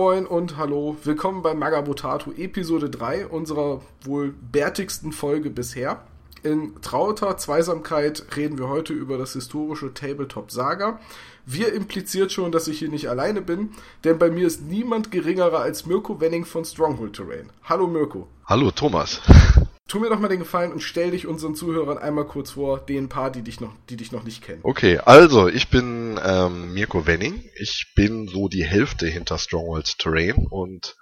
Moin und hallo, willkommen bei Magabotato Episode 3 unserer wohl bärtigsten Folge bisher. In trauter Zweisamkeit reden wir heute über das historische Tabletop Saga. Wir impliziert schon, dass ich hier nicht alleine bin, denn bei mir ist niemand geringerer als Mirko Wenning von Stronghold Terrain. Hallo Mirko. Hallo Thomas. Tu mir doch mal den Gefallen und stell dich unseren Zuhörern einmal kurz vor, den paar, die dich noch, die dich noch nicht kennen. Okay, also ich bin ähm, Mirko Wenning. Ich bin so die Hälfte hinter Strongholds Terrain und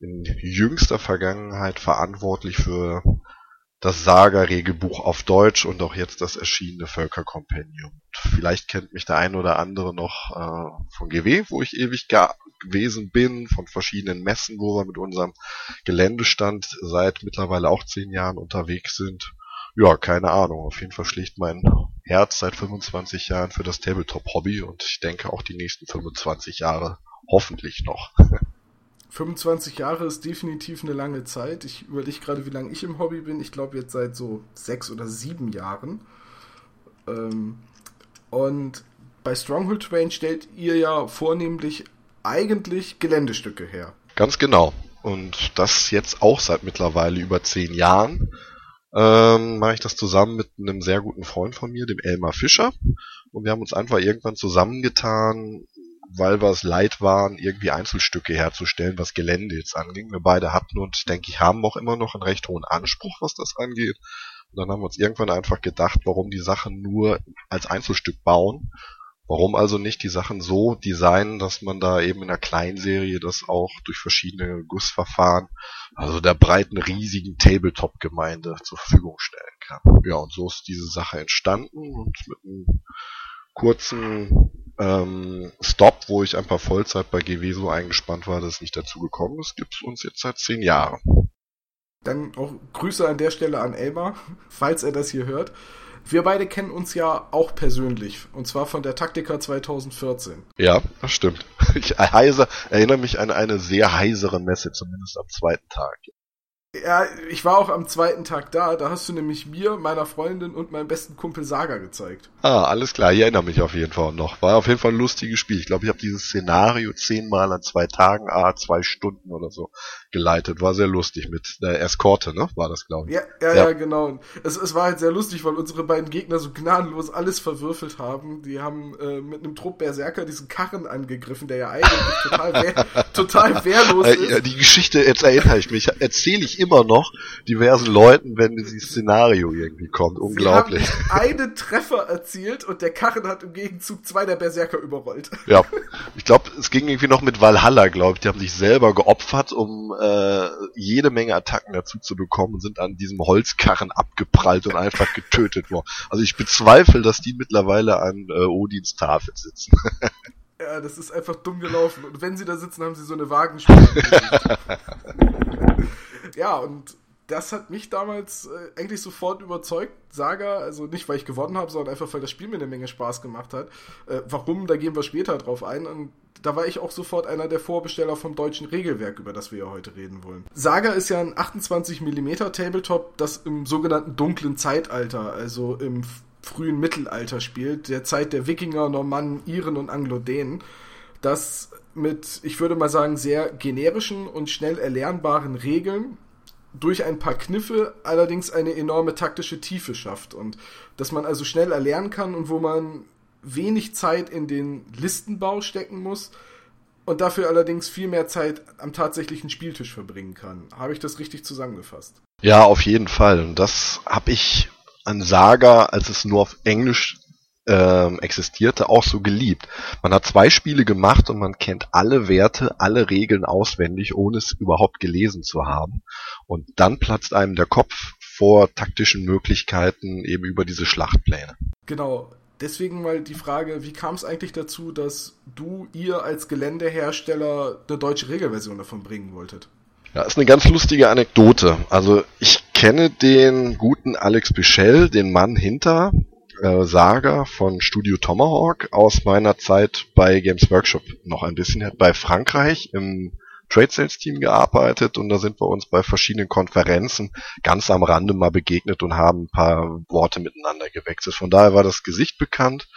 in jüngster Vergangenheit verantwortlich für das Saga-Regelbuch auf Deutsch und auch jetzt das erschienene Völkerkompendium. Vielleicht kennt mich der ein oder andere noch äh, von GW, wo ich ewig gewesen bin, von verschiedenen Messen, wo wir mit unserem Geländestand seit mittlerweile auch zehn Jahren unterwegs sind. Ja, keine Ahnung. Auf jeden Fall schlägt mein Herz seit 25 Jahren für das Tabletop-Hobby und ich denke auch die nächsten 25 Jahre hoffentlich noch. 25 Jahre ist definitiv eine lange Zeit. Ich überlege gerade, wie lange ich im Hobby bin. Ich glaube jetzt seit so sechs oder sieben Jahren. Ähm, und bei Stronghold Train stellt ihr ja vornehmlich eigentlich Geländestücke her. Ganz genau. Und das jetzt auch seit mittlerweile über zehn Jahren. Ähm, mache ich das zusammen mit einem sehr guten Freund von mir, dem Elmar Fischer. Und wir haben uns einfach irgendwann zusammengetan, weil wir es leid waren, irgendwie Einzelstücke herzustellen, was Gelände jetzt anging. Wir beide hatten und denke ich haben auch immer noch einen recht hohen Anspruch, was das angeht. Und dann haben wir uns irgendwann einfach gedacht, warum die Sachen nur als Einzelstück bauen. Warum also nicht die Sachen so designen, dass man da eben in einer Kleinserie das auch durch verschiedene Gussverfahren, also der breiten, riesigen Tabletop-Gemeinde zur Verfügung stellen kann. Ja, und so ist diese Sache entstanden und mit einem kurzen ähm, Stop, wo ich ein paar Vollzeit bei GW so eingespannt war, dass es nicht dazu gekommen ist, gibt es uns jetzt seit zehn Jahren. Dann auch Grüße an der Stelle an Elmar, falls er das hier hört. Wir beide kennen uns ja auch persönlich, und zwar von der Taktika 2014. Ja, das stimmt. Ich heise, erinnere mich an eine sehr heisere Messe, zumindest am zweiten Tag. Ja, ich war auch am zweiten Tag da. Da hast du nämlich mir, meiner Freundin und meinem besten Kumpel Saga gezeigt. Ah, alles klar. Ich erinnere mich auf jeden Fall noch. War auf jeden Fall ein lustiges Spiel. Ich glaube, ich habe dieses Szenario zehnmal an zwei Tagen, ah, zwei Stunden oder so geleitet. War sehr lustig mit der Eskorte, ne? War das, glaube ich. Ja, ja, ja, ja genau. Es, es war halt sehr lustig, weil unsere beiden Gegner so gnadenlos alles verwürfelt haben. Die haben äh, mit einem Trupp Berserker diesen Karren angegriffen, der ja eigentlich total, wehr, total wehrlos ist. Ja, die Geschichte, jetzt erinnere ich mich, erzähle ich immer noch diversen Leuten, wenn dieses Szenario irgendwie kommt. Unglaublich. Sie haben einen Treffer erzielt und der Karren hat im Gegenzug zwei der Berserker überrollt. Ja, ich glaube, es ging irgendwie noch mit Valhalla, glaube ich. Die haben sich selber geopfert, um äh, jede Menge Attacken dazu zu bekommen und sind an diesem Holzkarren abgeprallt und einfach getötet worden. Also ich bezweifle, dass die mittlerweile an äh, Odins Tafel sitzen. Ja, das ist einfach dumm gelaufen. Und wenn sie da sitzen, haben sie so eine Wagenspiele. ja, und das hat mich damals äh, eigentlich sofort überzeugt, Saga, also nicht, weil ich gewonnen habe, sondern einfach, weil das Spiel mir eine Menge Spaß gemacht hat. Äh, warum, da gehen wir später drauf ein. Und da war ich auch sofort einer der Vorbesteller vom deutschen Regelwerk, über das wir ja heute reden wollen. Saga ist ja ein 28mm Tabletop, das im sogenannten dunklen Zeitalter, also im frühen Mittelalter spielt, der Zeit der Wikinger, Normannen, Iren und Anglo-Dänen. Das mit, ich würde mal sagen, sehr generischen und schnell erlernbaren Regeln durch ein paar Kniffe allerdings eine enorme taktische Tiefe schafft und dass man also schnell erlernen kann und wo man wenig Zeit in den Listenbau stecken muss und dafür allerdings viel mehr Zeit am tatsächlichen Spieltisch verbringen kann. Habe ich das richtig zusammengefasst? Ja, auf jeden Fall. Und das habe ich an Saga, als es nur auf Englisch ähm, existierte, auch so geliebt. Man hat zwei Spiele gemacht und man kennt alle Werte, alle Regeln auswendig, ohne es überhaupt gelesen zu haben. Und dann platzt einem der Kopf vor taktischen Möglichkeiten eben über diese Schlachtpläne. Genau. Deswegen mal die Frage, wie kam es eigentlich dazu, dass du, ihr als Geländehersteller eine deutsche Regelversion davon bringen wolltet? Ja, ist eine ganz lustige Anekdote. Also ich kenne den guten Alex Bichel, den Mann hinter äh, Saga von Studio Tomahawk aus meiner Zeit bei Games Workshop noch ein bisschen. Er hat bei Frankreich im Trade Sales Team gearbeitet und da sind wir uns bei verschiedenen Konferenzen ganz am Rande mal begegnet und haben ein paar Worte miteinander gewechselt. Von daher war das Gesicht bekannt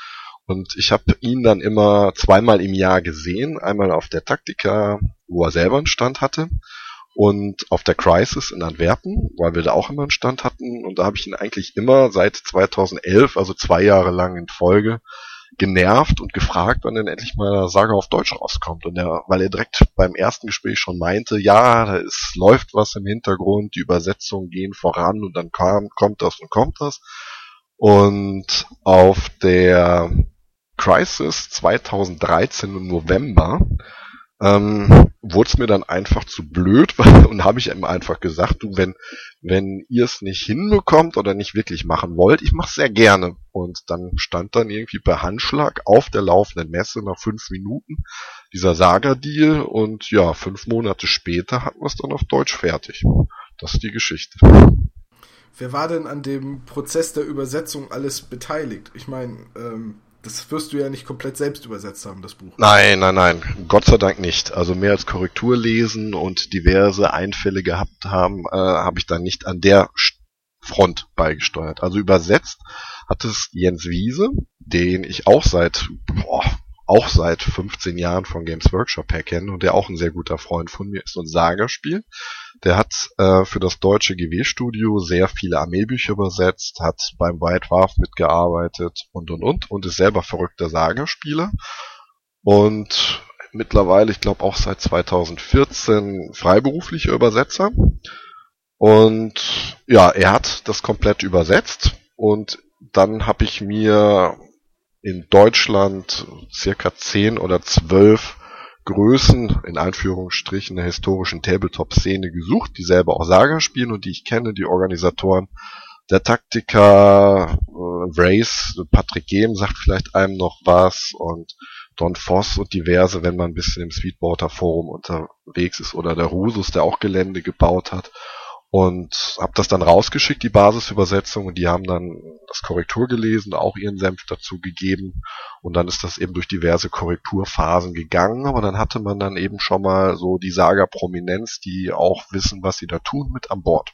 und ich habe ihn dann immer zweimal im Jahr gesehen, einmal auf der Taktika wo er selber einen Stand hatte. Und auf der Crisis in Antwerpen, weil wir da auch immer einen Stand hatten. Und da habe ich ihn eigentlich immer seit 2011, also zwei Jahre lang in Folge, genervt und gefragt, wann denn endlich mal der Saga auf Deutsch rauskommt. Und er, weil er direkt beim ersten Gespräch schon meinte, ja, da ist, läuft was im Hintergrund, die Übersetzungen gehen voran und dann kam, kommt das und kommt das. Und auf der Crisis 2013 im November ähm, wurde es mir dann einfach zu blöd und habe ich ihm einfach gesagt, du, wenn, wenn ihr es nicht hinbekommt oder nicht wirklich machen wollt, ich mache sehr gerne. Und dann stand dann irgendwie per Handschlag auf der laufenden Messe nach fünf Minuten dieser Saga-Deal und ja, fünf Monate später hatten wir es dann auf Deutsch fertig. Das ist die Geschichte. Wer war denn an dem Prozess der Übersetzung alles beteiligt? Ich meine, ähm, das wirst du ja nicht komplett selbst übersetzt haben, das Buch. Nein, nein, nein. Gott sei Dank nicht. Also mehr als Korrektur lesen und diverse Einfälle gehabt haben, äh, habe ich dann nicht an der Front beigesteuert. Also übersetzt hat es Jens Wiese, den ich auch seit boah, auch seit 15 Jahren von Games Workshop her kenne und der auch ein sehr guter Freund von mir ist und Saga-Spiel. Der hat äh, für das deutsche GW-Studio sehr viele Armeebücher übersetzt, hat beim White Warf mitgearbeitet und und und und ist selber verrückter Saga-Spieler. Und mittlerweile, ich glaube auch seit 2014, freiberuflicher Übersetzer. Und ja, er hat das komplett übersetzt und dann habe ich mir in Deutschland circa 10 oder 12 Größen, in Anführungsstrichen, der historischen Tabletop-Szene gesucht, die selber auch Saga spielen und die ich kenne, die Organisatoren. Der Taktiker, äh, Race, Patrick Gehm sagt vielleicht einem noch was und Don Voss und diverse, wenn man ein bisschen im Sweetwater Forum unterwegs ist oder der Rusus, der auch Gelände gebaut hat und habe das dann rausgeschickt, die Basisübersetzung, und die haben dann das Korrektur gelesen, auch ihren Senf dazu gegeben und dann ist das eben durch diverse Korrekturphasen gegangen, aber dann hatte man dann eben schon mal so die Saga-Prominenz, die auch wissen, was sie da tun, mit an Bord.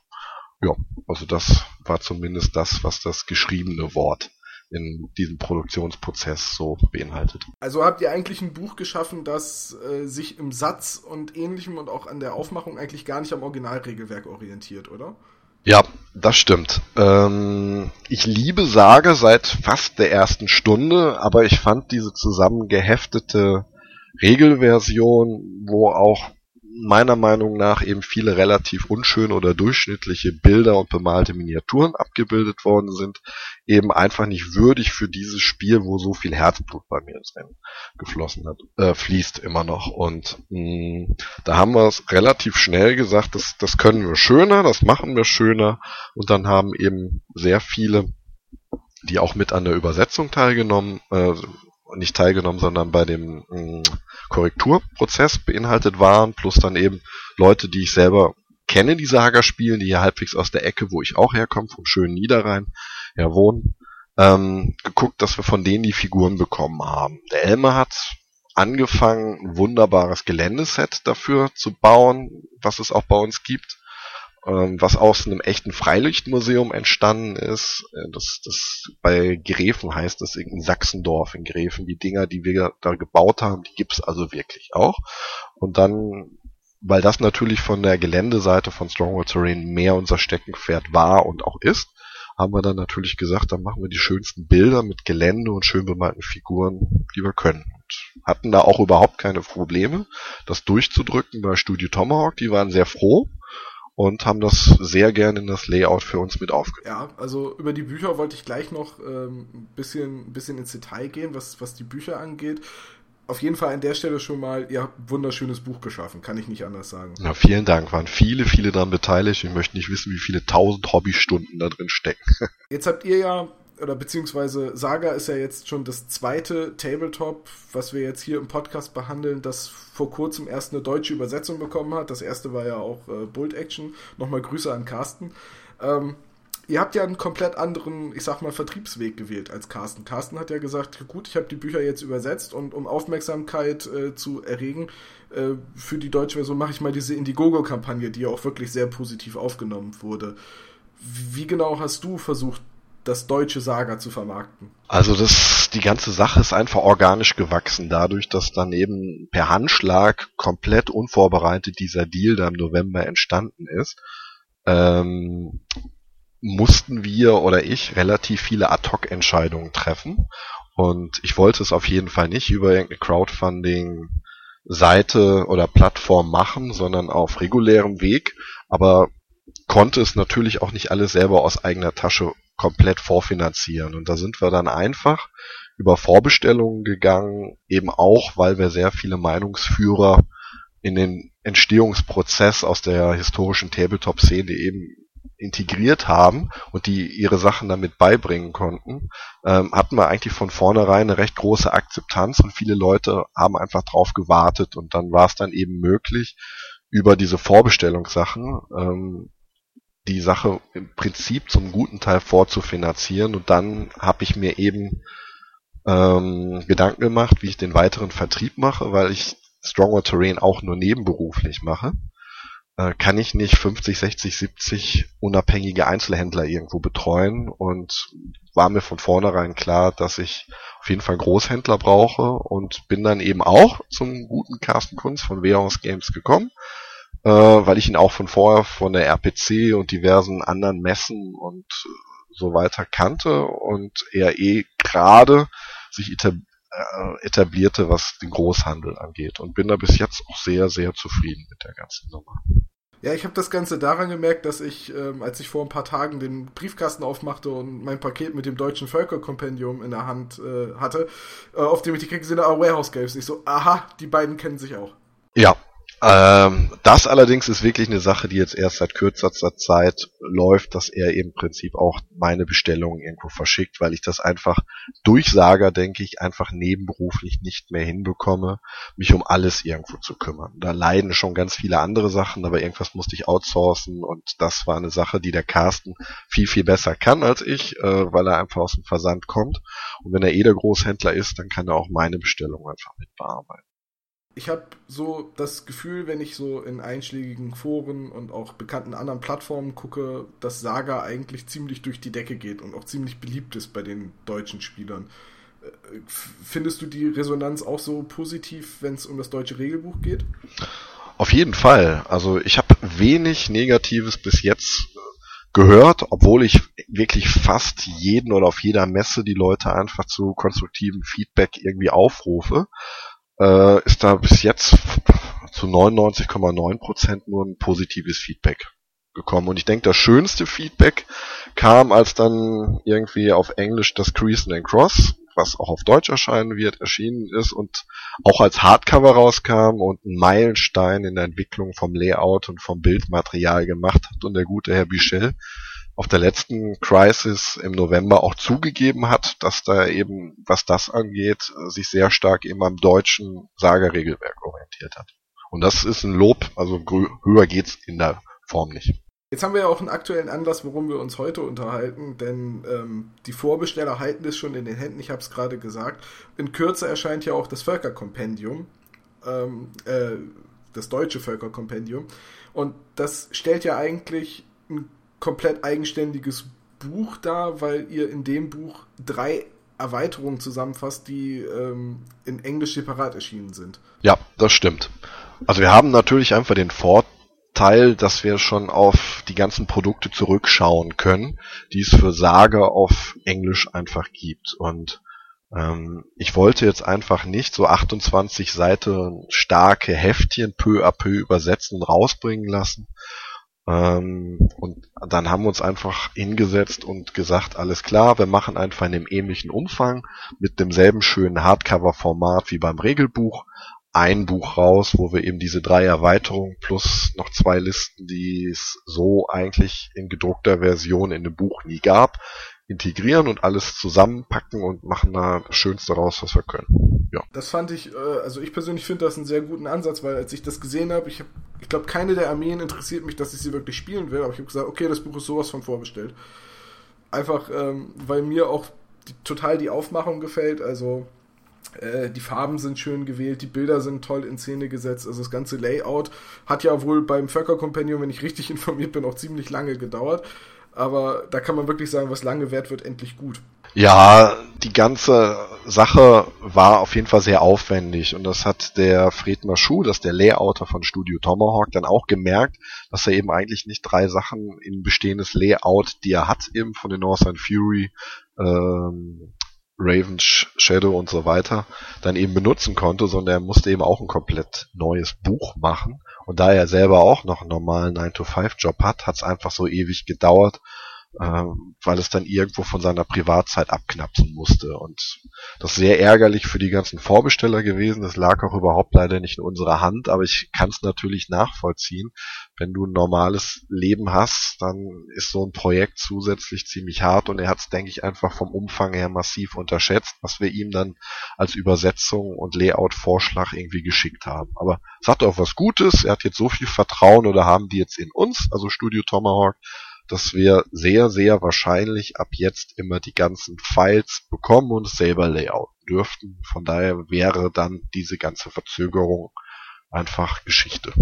Ja, also das war zumindest das, was das geschriebene Wort in diesem Produktionsprozess so beinhaltet. Also habt ihr eigentlich ein Buch geschaffen, das äh, sich im Satz und ähnlichem und auch an der Aufmachung eigentlich gar nicht am Originalregelwerk orientiert, oder? Ja, das stimmt. Ähm, ich liebe Sage seit fast der ersten Stunde, aber ich fand diese zusammengeheftete Regelversion, wo auch meiner Meinung nach eben viele relativ unschöne oder durchschnittliche Bilder und bemalte Miniaturen abgebildet worden sind, eben einfach nicht würdig für dieses Spiel, wo so viel Herzblut bei mir drin geflossen hat, äh, fließt immer noch. Und mh, mm, da haben wir es relativ schnell gesagt, das, das können wir schöner, das machen wir schöner. Und dann haben eben sehr viele die auch mit an der Übersetzung teilgenommen, äh, nicht teilgenommen, sondern bei dem mm, Korrekturprozess beinhaltet waren, plus dann eben Leute, die ich selber kenne, die Saga spielen, die hier halbwegs aus der Ecke, wo ich auch herkomme, vom schönen Niederrhein, ja wohnen, ähm, geguckt, dass wir von denen die Figuren bekommen haben. Der Elmer hat angefangen, ein wunderbares Geländeset dafür zu bauen, was es auch bei uns gibt was aus einem echten Freilichtmuseum entstanden ist. Äh, das, das bei Gräfen heißt das in Sachsendorf in Gräfen. Die Dinger, die wir da gebaut haben, die gibt's also wirklich auch. Und dann, weil das natürlich von der Geländeseite von Stronghold Terrain mehr unser Steckenpferd war und auch ist, haben wir dann natürlich gesagt, dann machen wir die schönsten Bilder mit Gelände und schön bemalten Figuren, die wir können. Und hatten da auch überhaupt keine Probleme, das durchzudrücken bei Studio Tomahawk. Die waren sehr froh und haben das sehr gerne in das Layout für uns mit aufgenommen. Ja, also über die Bücher wollte ich gleich noch ähm, ein bisschen, bisschen ins Detail gehen, was, was die Bücher angeht. Auf jeden Fall an der Stelle schon mal, ihr habt ein wunderschönes Buch geschaffen, kann ich nicht anders sagen. Ja, vielen Dank, waren viele, viele daran beteiligt. Ich möchte nicht wissen, wie viele tausend Hobbystunden da drin stecken. Jetzt habt ihr ja oder beziehungsweise Saga ist ja jetzt schon das zweite Tabletop, was wir jetzt hier im Podcast behandeln, das vor kurzem erst eine deutsche Übersetzung bekommen hat. Das erste war ja auch äh, Bolt Action. Nochmal Grüße an Carsten. Ähm, ihr habt ja einen komplett anderen, ich sag mal, Vertriebsweg gewählt als Carsten. Carsten hat ja gesagt, gut, ich habe die Bücher jetzt übersetzt und um Aufmerksamkeit äh, zu erregen, äh, für die deutsche Version mache ich mal diese Indiegogo-Kampagne, die ja auch wirklich sehr positiv aufgenommen wurde. Wie genau hast du versucht, das deutsche Saga zu vermarkten? Also das, die ganze Sache ist einfach organisch gewachsen, dadurch, dass daneben per Handschlag komplett unvorbereitet dieser Deal da im November entstanden ist. Ähm, mussten wir oder ich relativ viele Ad-Hoc-Entscheidungen treffen. Und ich wollte es auf jeden Fall nicht über irgendeine Crowdfunding-Seite oder Plattform machen, sondern auf regulärem Weg. Aber konnte es natürlich auch nicht alles selber aus eigener Tasche komplett vorfinanzieren. Und da sind wir dann einfach über Vorbestellungen gegangen, eben auch, weil wir sehr viele Meinungsführer in den Entstehungsprozess aus der historischen Tabletop-Szene eben integriert haben und die ihre Sachen damit beibringen konnten, ähm, hatten wir eigentlich von vornherein eine recht große Akzeptanz und viele Leute haben einfach drauf gewartet und dann war es dann eben möglich, über diese Vorbestellungssachen ähm, die Sache im Prinzip zum guten Teil vorzufinanzieren. Und dann habe ich mir eben ähm, Gedanken gemacht, wie ich den weiteren Vertrieb mache, weil ich Stronger Terrain auch nur nebenberuflich mache, äh, kann ich nicht 50, 60, 70 unabhängige Einzelhändler irgendwo betreuen? Und war mir von vornherein klar, dass ich auf jeden Fall Großhändler brauche und bin dann eben auch zum guten Carsten Kunz von Wehrhaus Games gekommen äh, weil ich ihn auch von vorher von der RPC und diversen anderen Messen und so weiter kannte und er eh gerade sich äh, etablierte, was den Großhandel angeht und bin da bis jetzt auch sehr, sehr zufrieden mit der ganzen Nummer. Ja, ich habe das Ganze daran gemerkt, dass ich, ähm, als ich vor ein paar Tagen den Briefkasten aufmachte und mein Paket mit dem deutschen Völkerkompendium in der Hand äh, hatte, äh, auf dem ich die gesehen habe, ah, Warehouse Games. Ich so, aha, die beiden kennen sich auch. Ja, ähm, das allerdings ist wirklich eine Sache, die jetzt erst seit kürzester Zeit läuft, dass er im Prinzip auch meine Bestellungen irgendwo verschickt, weil ich das einfach Durchsager, denke ich, einfach nebenberuflich nicht mehr hinbekomme, mich um alles irgendwo zu kümmern. Da leiden schon ganz viele andere Sachen, aber irgendwas musste ich outsourcen und das war eine Sache, die der Carsten viel, viel besser kann als ich, äh, weil er einfach aus dem Versand kommt. Und wenn er eh der Großhändler ist, dann kann er auch meine Bestellung einfach mit bearbeiten ich habe so das Gefühl, wenn ich so in einschlägigen Foren und auch bekannten anderen Plattformen gucke, dass Saga eigentlich ziemlich durch die Decke geht und auch ziemlich beliebt ist bei den deutschen Spielern. Äh, findest du die Resonanz auch so positiv, wenn es um das deutsche Regelbuch geht? Auf jeden Fall. Also ich habe wenig Negatives bis jetzt gehört, obwohl ich wirklich fast jeden oder auf jeder Messe die Leute einfach zu konstruktivem Feedback irgendwie aufrufe äh, ist da bis jetzt zu 99,9% nur ein positives Feedback gekommen. Und ich denke, das schönste Feedback kam, als dann irgendwie auf Englisch das Crease and Cross, was auch auf Deutsch erscheinen wird, erschienen ist und auch als Hardcover rauskam und einen Meilenstein in der Entwicklung vom Layout und vom Bildmaterial gemacht hat und der gute Herr Bichel auf der letzten Crisis im November auch zugegeben hat, dass da eben, was das angeht, sich sehr stark eben am deutschen Sagerregelwerk orientiert hat. Und das ist ein Lob, also höher geht's in der Form nicht. Jetzt haben wir ja auch einen aktuellen Anlass, warum wir uns heute unterhalten, denn ähm, die Vorbesteller halten es schon in den Händen, ich habe es gerade gesagt. In Kürze erscheint ja auch das Völkerkompendium, ähm, äh, das deutsche Völkerkompendium. Und das stellt ja eigentlich ein komplett eigenständiges Buch da, weil ihr in dem Buch drei Erweiterungen zusammenfasst, die ähm, in Englisch separat erschienen sind. Ja, das stimmt. Also wir haben natürlich einfach den Vorteil, dass wir schon auf die ganzen Produkte zurückschauen können, die es für Sage auf Englisch einfach gibt. Und ähm, ich wollte jetzt einfach nicht so 28 Seiten starke Heftchen peu à peu übersetzen und rausbringen lassen, ähm, und dann haben wir uns einfach hingesetzt und gesagt, alles klar, wir machen einfach in dem ähnlichen Umfang mit demselben schönen Hardcover-Format wie beim Regelbuch ein Buch raus, wo wir eben diese drei Erweiterungen plus noch zwei Listen, die es so eigentlich in gedruckter Version in dem Buch nie gab, integrieren und alles zusammenpacken und machen da das Schönste raus, was wir können. Ja. Das fand ich, äh, also ich persönlich finde das einen sehr guten Ansatz, weil als ich das gesehen habe, ich habe, ich glaube, keine der Armeen interessiert mich, dass ich sie wirklich spielen will, aber ich habe gesagt, okay, das Buch ist sowas von vorbestellt. Einfach, ähm, weil mir auch die, total die Aufmachung gefällt, also äh, die Farben sind schön gewählt, die Bilder sind toll in Szene gesetzt, also das ganze Layout hat ja wohl beim Völker Companion, wenn ich richtig informiert bin, auch ziemlich lange gedauert. Aber da kann man wirklich sagen, was lange währt, wird endlich gut. Ja, die ganze Sache war auf jeden Fall sehr aufwendig und das hat der Fred Maschu, das ist der Layouter von Studio Tomahawk, dann auch gemerkt, dass er eben eigentlich nicht drei Sachen in bestehendes Layout, die er hat, eben von den Northern Fury, ähm, Raven Shadow und so weiter, dann eben benutzen konnte, sondern er musste eben auch ein komplett neues Buch machen. Und da er selber auch noch einen normalen 9-to-5-Job hat, hat es einfach so ewig gedauert, ähm, weil es dann irgendwo von seiner Privatzeit abknapsen musste. Und das ist sehr ärgerlich für die ganzen Vorbesteller gewesen. Das lag auch überhaupt leider nicht in unserer Hand, aber ich kann es natürlich nachvollziehen. Wenn du ein normales Leben hast, dann ist so ein Projekt zusätzlich ziemlich hart und er hat es, denke ich, einfach vom Umfang her massiv unterschätzt, was wir ihm dann als Übersetzung und Layout-Vorschlag irgendwie geschickt haben. Aber es hat auch was Gutes, er hat jetzt so viel Vertrauen oder haben die jetzt in uns, also Studio Tomahawk, dass wir sehr, sehr wahrscheinlich ab jetzt immer die ganzen Files bekommen und selber layouten dürften. Von daher wäre dann diese ganze Verzögerung einfach Geschichte.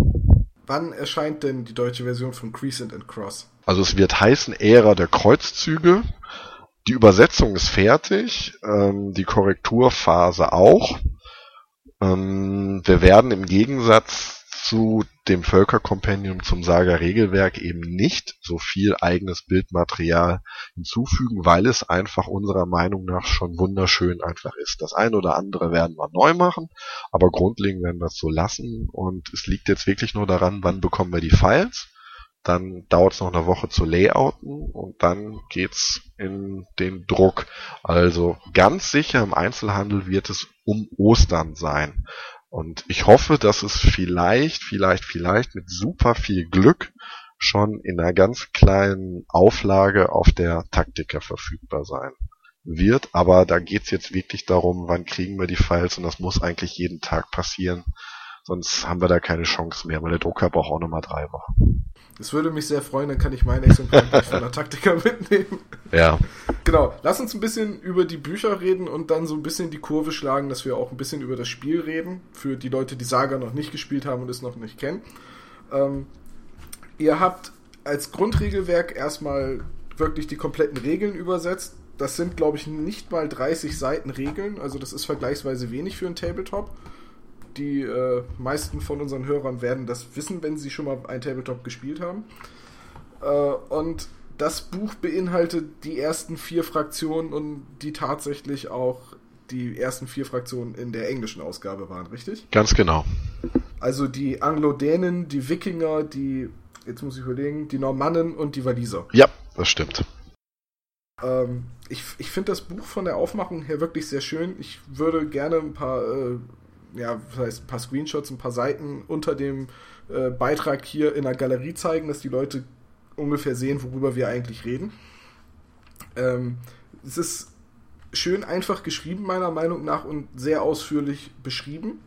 Wann erscheint denn die deutsche Version von Crescent and Cross? Also es wird heißen Ära der Kreuzzüge. Die Übersetzung ist fertig, ähm, die Korrekturphase auch. Ähm, wir werden im Gegensatz zu dem Völkerkompendium zum Saga-Regelwerk eben nicht so viel eigenes Bildmaterial hinzufügen, weil es einfach unserer Meinung nach schon wunderschön einfach ist. Das eine oder andere werden wir neu machen, aber grundlegend werden wir es so lassen und es liegt jetzt wirklich nur daran, wann bekommen wir die Files. Dann dauert es noch eine Woche zu layouten und dann geht's in den Druck. Also ganz sicher im Einzelhandel wird es um Ostern sein. Und ich hoffe, dass es vielleicht, vielleicht, vielleicht mit super viel Glück schon in einer ganz kleinen Auflage auf der Taktiker verfügbar sein wird. Aber da geht's jetzt wirklich darum, wann kriegen wir die Files und das muss eigentlich jeden Tag passieren. Sonst haben wir da keine Chance mehr, weil der Drucker braucht auch nochmal drei Wochen. Das würde mich sehr freuen, dann kann ich mein Exemplar von der Taktiker mitnehmen. Ja. Genau, lass uns ein bisschen über die Bücher reden und dann so ein bisschen die Kurve schlagen, dass wir auch ein bisschen über das Spiel reden, für die Leute, die Saga noch nicht gespielt haben und es noch nicht kennen. Ähm, ihr habt als Grundregelwerk erstmal wirklich die kompletten Regeln übersetzt. Das sind, glaube ich, nicht mal 30 Seiten Regeln, also das ist vergleichsweise wenig für ein Tabletop die äh, meisten von unseren Hörern werden das wissen, wenn sie schon mal ein Tabletop gespielt haben. Äh, und das Buch beinhaltet die ersten vier Fraktionen und die tatsächlich auch die ersten vier Fraktionen in der englischen Ausgabe waren, richtig? Ganz genau. Also die Anglo-Dänen, die Wikinger, die, jetzt muss ich überlegen, die Normannen und die Waliser. Ja, das stimmt. Ähm, ich ich finde das Buch von der Aufmachung her wirklich sehr schön. Ich würde gerne ein paar äh, ja, das heißt, ein paar Screenshots, ein paar Seiten unter dem äh, Beitrag hier in der Galerie zeigen, dass die Leute ungefähr sehen, worüber wir eigentlich reden. Ähm, es ist schön einfach geschrieben, meiner Meinung nach, und sehr ausführlich beschrieben.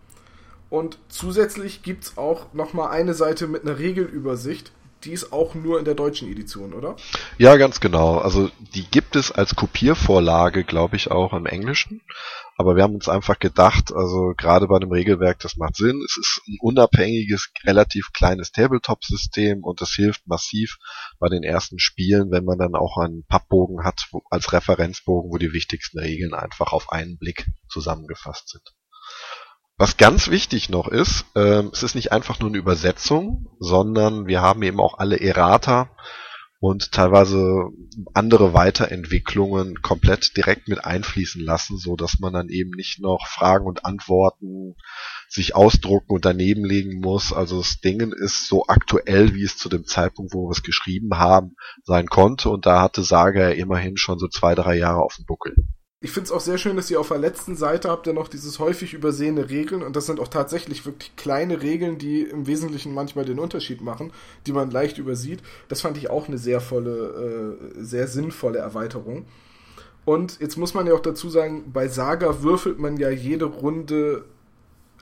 Und zusätzlich gibt es auch nochmal eine Seite mit einer Regelübersicht, die ist auch nur in der deutschen Edition, oder? Ja, ganz genau. Also die gibt es als Kopiervorlage, glaube ich, auch im Englischen. Aber wir haben uns einfach gedacht, also gerade bei einem Regelwerk, das macht Sinn. Es ist ein unabhängiges, relativ kleines Tabletop-System und das hilft massiv bei den ersten Spielen, wenn man dann auch einen Pappbogen hat wo, als Referenzbogen, wo die wichtigsten Regeln einfach auf einen Blick zusammengefasst sind. Was ganz wichtig noch ist, ähm, es ist nicht einfach nur eine Übersetzung, sondern wir haben eben auch alle Errata und teilweise andere Weiterentwicklungen komplett direkt mit einfließen lassen, so dass man dann eben nicht noch Fragen und Antworten sich ausdrucken und daneben legen muss. Also das Ding ist so aktuell, wie es zu dem Zeitpunkt, wo wir es geschrieben haben, sein konnte. Und da hatte Saga ja immerhin schon so zwei, drei Jahre auf dem Buckel. Ich finde es auch sehr schön, dass ihr auf der letzten Seite habt ja noch dieses häufig übersehene Regeln und das sind auch tatsächlich wirklich kleine Regeln, die im Wesentlichen manchmal den Unterschied machen, die man leicht übersieht. Das fand ich auch eine sehr volle, äh, sehr sinnvolle Erweiterung. Und jetzt muss man ja auch dazu sagen, bei Saga würfelt man ja jede Runde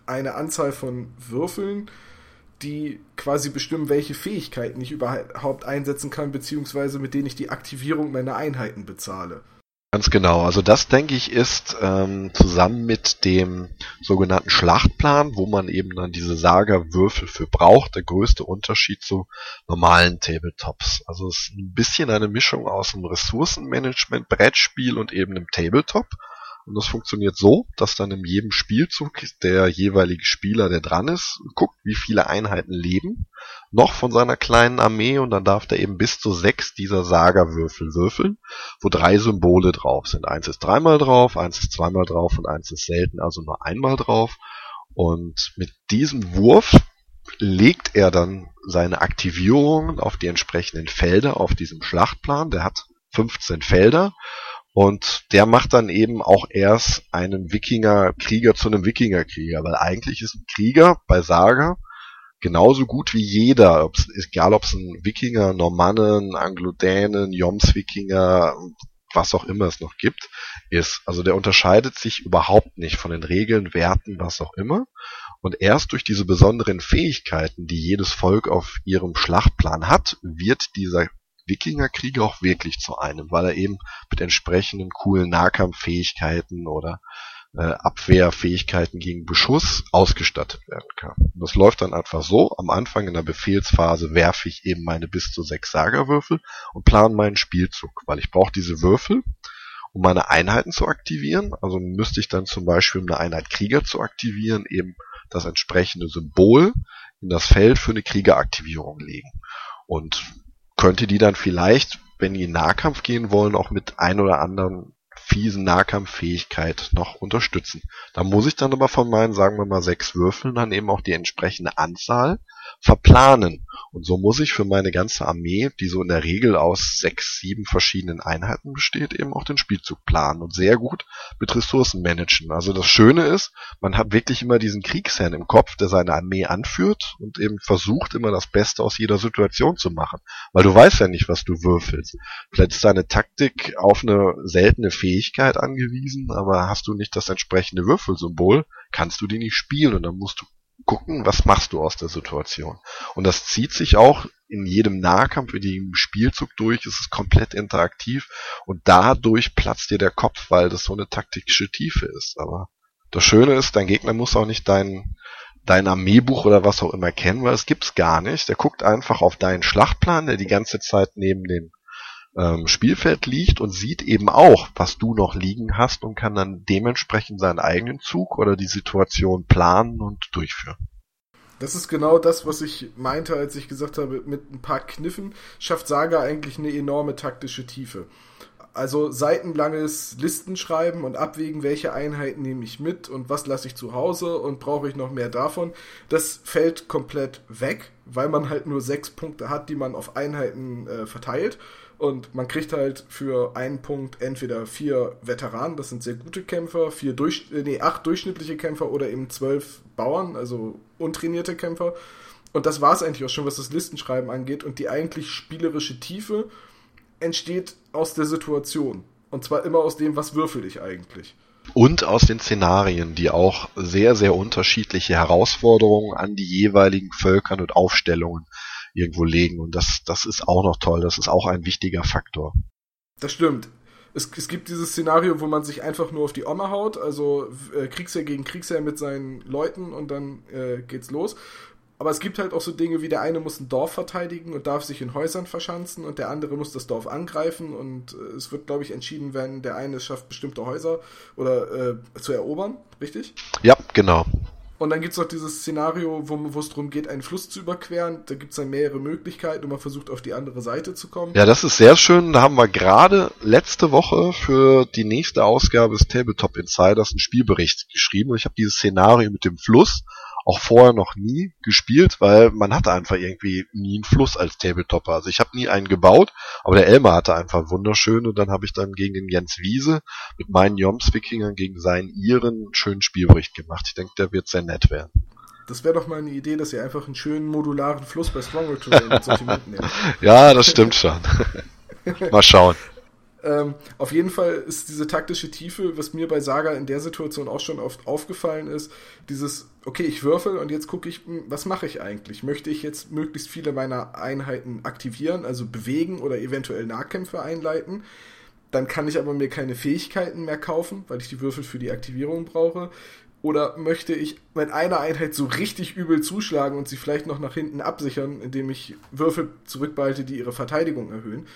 eine Anzahl von Würfeln, die quasi bestimmen, welche Fähigkeiten ich überhaupt einsetzen kann, beziehungsweise mit denen ich die Aktivierung meiner Einheiten bezahle. Ganz genau. Also das, denke ich, ist ähm, zusammen mit dem sogenannten Schlachtplan, wo man eben dann diese Saga-Würfel für braucht, der größte Unterschied zu normalen Tabletops. Also es ist ein bisschen eine Mischung aus einem Ressourcenmanagement, Brettspiel und eben einem Tabletop. Und das funktioniert so, dass dann in jedem Spielzug der jeweilige Spieler, der dran ist, guckt, wie viele Einheiten leben, noch von seiner kleinen Armee und dann darf der eben bis zu sechs dieser Saga-Würfel würfeln, wo drei Symbole drauf sind. Eins ist dreimal drauf, eins ist zweimal drauf und eins ist selten, also nur einmal drauf. Und mit diesem Wurf legt er dann seine Aktivierungen auf die entsprechenden Felder auf diesem Schlachtplan. Der hat 15 Felder und der macht dann eben auch erst einen Wikinger-Krieger zu einem Wikinger-Krieger, weil eigentlich ist ein Krieger bei Saga genauso gut wie jeder, ob's, egal ob es ein Wikinger, Normannen, Anglodänen, Joms-Wikinger, was auch immer es noch gibt, ist. Also der unterscheidet sich überhaupt nicht von den Regeln, Werten, was auch immer. Und erst durch diese besonderen Fähigkeiten, die jedes Volk auf ihrem Schlachtplan hat, wird dieser Wikingerkrieg auch wirklich zu einem, weil er eben mit entsprechenden coolen Nahkampffähigkeiten oder äh, Abwehrfähigkeiten gegen Beschuss ausgestattet werden kann. Und das läuft dann einfach so, am Anfang in der Befehlsphase werfe ich eben meine bis zu sechs Sagerwürfel und plane meinen Spielzug, weil ich brauche diese Würfel, um meine Einheiten zu aktivieren. Also müsste ich dann zum Beispiel, um eine Einheit Krieger zu aktivieren, eben das entsprechende Symbol in das Feld für eine Kriegeraktivierung legen. Und könnte die dann vielleicht, wenn die in Nahkampf gehen wollen, auch mit ein oder anderen fiesen Nahkampffähigkeit noch unterstützen. Da muss ich dann aber von meinen, sagen wir mal, sechs Würfeln dann eben auch die entsprechende Anzahl verplanen. Und so muss ich für meine ganze Armee, die so in der Regel aus sechs, sieben verschiedenen Einheiten besteht, eben auch den Spielzug planen und sehr gut mit Ressourcen managen. Also das Schöne ist, man hat wirklich immer diesen Kriegsherrn im Kopf, der seine Armee anführt und eben versucht immer das Beste aus jeder Situation zu machen. Weil du weißt ja nicht, was du würfelst. Vielleicht ist deine Taktik auf eine seltene Fähigkeit angewiesen, aber hast du nicht das entsprechende Würfelsymbol, kannst du die nicht spielen und dann musst du gucken, was machst du aus der Situation. Und das zieht sich auch in jedem Nahkampf, in jedem Spielzug durch, es ist komplett interaktiv und dadurch platzt dir der Kopf, weil das so eine taktische Tiefe ist. Aber das Schöne ist, dein Gegner muss auch nicht dein, dein Armeebuch oder was auch immer kennen, weil es gibt's gar nicht. Der guckt einfach auf deinen Schlachtplan, der die ganze Zeit neben den ähm, Spielfeld liegt und sieht eben auch, was du noch liegen hast und kann dann dementsprechend seinen eigenen Zug oder die Situation planen und durchführen. Das ist genau das, was ich meinte, als ich gesagt habe, mit ein paar Kniffen schafft Saga eigentlich eine enorme taktische Tiefe. Also seitenlanges Listenschreiben und abwägen, welche Einheiten nehme ich mit und was lasse ich zu Hause und brauche ich noch mehr davon. Das fällt komplett weg, weil man halt nur sechs Punkte hat, die man auf Einheiten äh, verteilt. Und man kriegt halt für einen Punkt entweder vier Veteranen, das sind sehr gute Kämpfer, vier durch, äh, nee, acht durchschnittliche Kämpfer oder eben zwölf Bauern, also untrainierte Kämpfer. Und das war es eigentlich auch schon, was das Listenschreiben angeht. Und die eigentlich spielerische Tiefe entsteht aus der Situation. Und zwar immer aus dem, was würfel ich eigentlich. Und aus den Szenarien, die auch sehr, sehr unterschiedliche Herausforderungen an die jeweiligen Völkern und Aufstellungen irgendwo legen. Und das, das ist auch noch toll. Das ist auch ein wichtiger Faktor. Das stimmt. Es, es gibt dieses Szenario, wo man sich einfach nur auf die Oma haut, also äh, Kriegsherr gegen Kriegsherr mit seinen Leuten und dann äh, geht's los. Aber es gibt halt auch so Dinge wie der eine muss ein Dorf verteidigen und darf sich in Häusern verschanzen und der andere muss das Dorf angreifen und äh, es wird, glaube ich, entschieden, wenn der eine es schafft, bestimmte Häuser oder äh, zu erobern, richtig? Ja, genau. Und dann gibt es noch dieses Szenario, wo, es darum geht, einen Fluss zu überqueren. Da gibt es dann mehrere Möglichkeiten und man versucht, auf die andere Seite zu kommen. Ja, das ist sehr schön. Da haben wir gerade letzte Woche für die nächste Ausgabe des Tabletop Insiders einen Spielbericht geschrieben. Und ich habe dieses Szenario mit dem Fluss auch vorher noch nie gespielt, weil man hatte einfach irgendwie nie einen Fluss als Tabletopper. Also ich habe nie einen gebaut, aber der Elmar hatte einfach wunderschön und dann habe ich dann gegen den Jens Wiese mit meinen Joms-Wikingern gegen seinen Iren einen schönen Spielbericht gemacht. Ich denke, der wird sehr nett werden. Das wäre doch mal eine Idee, dass ihr einfach einen schönen modularen Fluss bei Stronghold Terrain mit solchen mitnehmt. ja, das stimmt schon. mal schauen. Ähm, auf jeden Fall ist diese taktische Tiefe, was mir bei Saga in der Situation auch schon oft aufgefallen ist, dieses, okay, ich würfel und jetzt gucke ich, hm, was mache ich eigentlich? Möchte ich jetzt möglichst viele meiner Einheiten aktivieren, also bewegen oder eventuell Nahkämpfe einleiten? Dann kann ich aber mir keine Fähigkeiten mehr kaufen, weil ich die Würfel für die Aktivierung brauche. Oder möchte ich mit einer Einheit so richtig übel zuschlagen und sie vielleicht noch nach hinten absichern, indem ich Würfel zurückbehalte, die ihre Verteidigung erhöhen?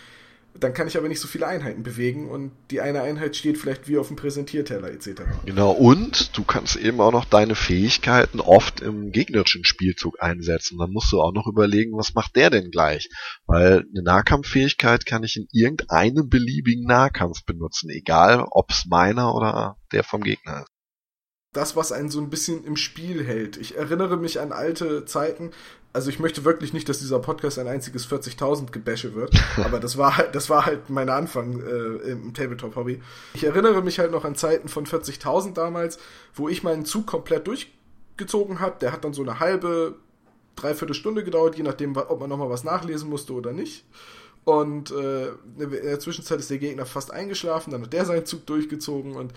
Dann kann ich aber nicht so viele Einheiten bewegen und die eine Einheit steht vielleicht wie auf dem Präsentierteller etc. Genau, und du kannst eben auch noch deine Fähigkeiten oft im gegnerischen Spielzug einsetzen. Dann musst du auch noch überlegen, was macht der denn gleich? Weil eine Nahkampffähigkeit kann ich in irgendeinem beliebigen Nahkampf benutzen, egal ob es meiner oder der vom Gegner ist das, was einen so ein bisschen im Spiel hält. Ich erinnere mich an alte Zeiten. Also ich möchte wirklich nicht, dass dieser Podcast ein einziges 40.000 Gebäsche wird, aber das war halt, das war halt mein Anfang äh, im Tabletop-Hobby. Ich erinnere mich halt noch an Zeiten von 40.000 damals, wo ich meinen Zug komplett durchgezogen habe. Der hat dann so eine halbe, dreiviertel Stunde gedauert, je nachdem, ob man nochmal was nachlesen musste oder nicht. Und äh, in der Zwischenzeit ist der Gegner fast eingeschlafen, dann hat der seinen Zug durchgezogen. Und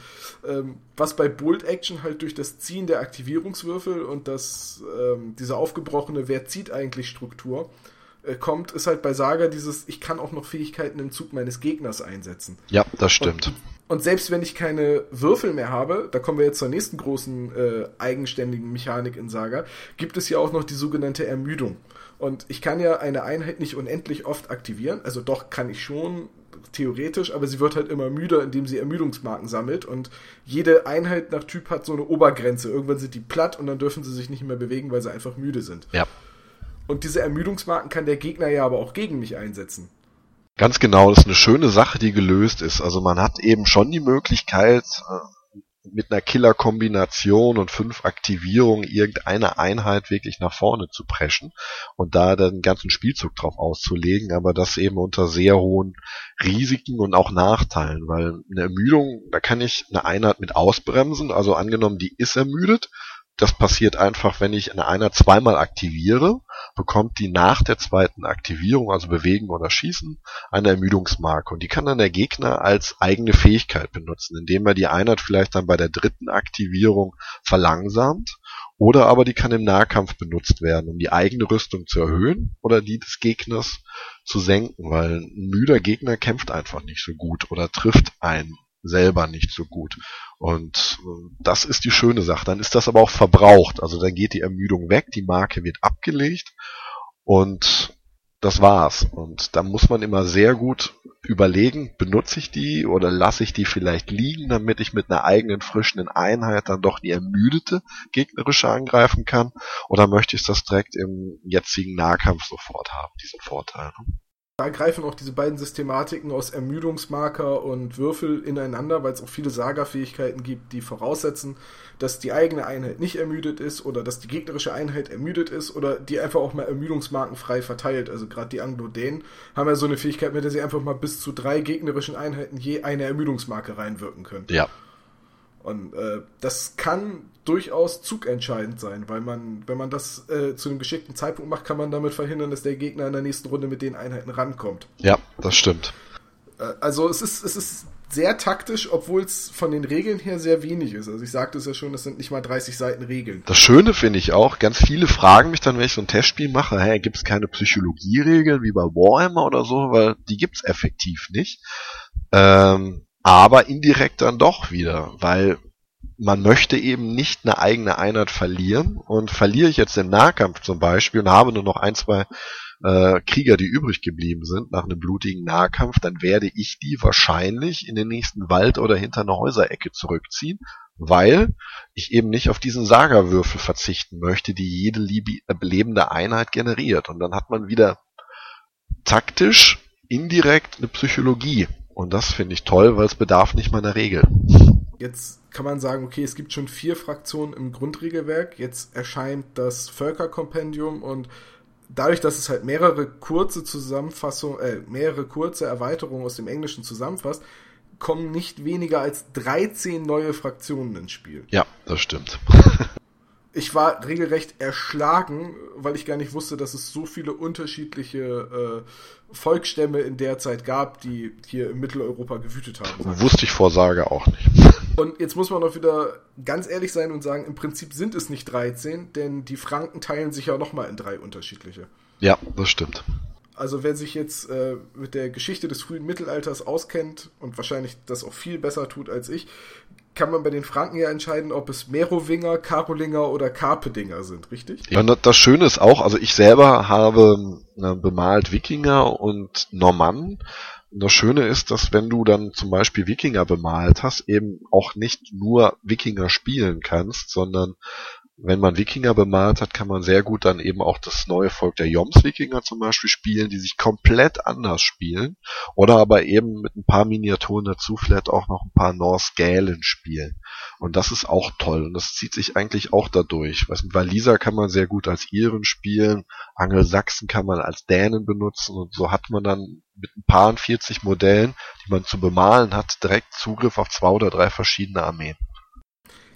ähm, was bei Bolt Action halt durch das Ziehen der Aktivierungswürfel und das, ähm, diese aufgebrochene Wer zieht eigentlich Struktur äh, kommt, ist halt bei Saga dieses, ich kann auch noch Fähigkeiten im Zug meines Gegners einsetzen. Ja, das stimmt. Und, und selbst wenn ich keine Würfel mehr habe, da kommen wir jetzt zur nächsten großen äh, eigenständigen Mechanik in Saga, gibt es ja auch noch die sogenannte Ermüdung. Und ich kann ja eine Einheit nicht unendlich oft aktivieren. Also doch kann ich schon, theoretisch, aber sie wird halt immer müder, indem sie Ermüdungsmarken sammelt. Und jede Einheit nach Typ hat so eine Obergrenze. Irgendwann sind die platt und dann dürfen sie sich nicht mehr bewegen, weil sie einfach müde sind. Ja. Und diese Ermüdungsmarken kann der Gegner ja aber auch gegen mich einsetzen. Ganz genau, das ist eine schöne Sache, die gelöst ist. Also man hat eben schon die Möglichkeit, äh, mit einer Killer-Kombination und fünf Aktivierungen irgendeine Einheit wirklich nach vorne zu preschen und da den ganzen Spielzug drauf auszulegen, aber das eben unter sehr hohen Risiken und auch Nachteilen, weil eine Ermüdung, da kann ich eine Einheit mit ausbremsen, also angenommen, die ist ermüdet, das passiert einfach, wenn ich eine Einheit zweimal aktiviere, bekommt die nach der zweiten Aktivierung, also bewegen oder schießen, eine Ermüdungsmarke. Und die kann dann der Gegner als eigene Fähigkeit benutzen, indem er die Einheit vielleicht dann bei der dritten Aktivierung verlangsamt oder aber die kann im Nahkampf benutzt werden, um die eigene Rüstung zu erhöhen oder die des Gegners zu senken, weil ein müder Gegner kämpft einfach nicht so gut oder trifft einen selber nicht so gut. Und äh, das ist die schöne Sache. Dann ist das aber auch verbraucht. Also dann geht die Ermüdung weg, die Marke wird abgelegt und das war's. Und da muss man immer sehr gut überlegen, benutze ich die oder lasse ich die vielleicht liegen, damit ich mit einer eigenen frischen Einheit dann doch die ermüdete gegnerische angreifen kann? Oder möchte ich das direkt im jetzigen Nahkampf sofort haben, diesen Vorteil? Ne? Da greifen auch diese beiden Systematiken aus Ermüdungsmarker und Würfel ineinander, weil es auch viele Saga-Fähigkeiten gibt, die voraussetzen, dass die eigene Einheit nicht ermüdet ist oder dass die gegnerische Einheit ermüdet ist oder die einfach auch mal Ermüdungsmarken frei verteilt. Also gerade die Anglo-Dänen haben ja so eine Fähigkeit, mit der sie einfach mal bis zu drei gegnerischen Einheiten je eine Ermüdungsmarke reinwirken können. Ja. Und äh, das kann durchaus zugentscheidend sein, weil man, wenn man das äh, zu einem geschickten Zeitpunkt macht, kann man damit verhindern, dass der Gegner in der nächsten Runde mit den Einheiten rankommt. Ja, das stimmt. Äh, also es ist, es ist sehr taktisch, obwohl es von den Regeln her sehr wenig ist. Also ich sagte es ja schon, das sind nicht mal 30 Seiten Regeln. Das Schöne finde ich auch, ganz viele fragen mich dann, wenn ich so ein Testspiel mache, hey, gibt es keine Psychologieregeln wie bei Warhammer oder so, weil die gibt's effektiv nicht. Ähm, aber indirekt dann doch wieder, weil man möchte eben nicht eine eigene Einheit verlieren und verliere ich jetzt den Nahkampf zum Beispiel und habe nur noch ein, zwei äh, Krieger, die übrig geblieben sind nach einem blutigen Nahkampf, dann werde ich die wahrscheinlich in den nächsten Wald oder hinter eine Häuserecke zurückziehen, weil ich eben nicht auf diesen Sagerwürfel verzichten möchte, die jede äh, lebende Einheit generiert. Und dann hat man wieder taktisch indirekt eine Psychologie. Und das finde ich toll, weil es bedarf nicht meiner Regel. Jetzt kann man sagen, okay, es gibt schon vier Fraktionen im Grundregelwerk. Jetzt erscheint das Völkerkompendium und dadurch, dass es halt mehrere kurze Zusammenfassungen, äh, mehrere kurze Erweiterungen aus dem Englischen zusammenfasst, kommen nicht weniger als 13 neue Fraktionen ins Spiel. Ja, das stimmt. ich war regelrecht erschlagen, weil ich gar nicht wusste, dass es so viele unterschiedliche äh, Volksstämme in der Zeit gab, die hier in Mitteleuropa gewütet haben. Wusste ich vor Sage auch nicht. Und jetzt muss man auch wieder ganz ehrlich sein und sagen, im Prinzip sind es nicht 13, denn die Franken teilen sich ja nochmal in drei unterschiedliche. Ja, das stimmt. Also wer sich jetzt äh, mit der Geschichte des frühen Mittelalters auskennt und wahrscheinlich das auch viel besser tut als ich, kann man bei den Franken ja entscheiden, ob es Merowinger, Karolinger oder Karpedinger sind, richtig? Ja, das Schöne ist auch, also ich selber habe äh, bemalt Wikinger und Normannen. Das Schöne ist, dass wenn du dann zum Beispiel Wikinger bemalt hast, eben auch nicht nur Wikinger spielen kannst, sondern wenn man Wikinger bemalt hat, kann man sehr gut dann eben auch das neue Volk der Joms-Wikinger zum Beispiel spielen, die sich komplett anders spielen. Oder aber eben mit ein paar Miniaturen dazu vielleicht auch noch ein paar Norse-Gälen spielen. Und das ist auch toll. Und das zieht sich eigentlich auch dadurch. Was mit Waliser kann man sehr gut als Iren spielen. Angelsachsen kann man als Dänen benutzen. Und so hat man dann mit ein paar 40 Modellen, die man zu bemalen hat, direkt Zugriff auf zwei oder drei verschiedene Armeen.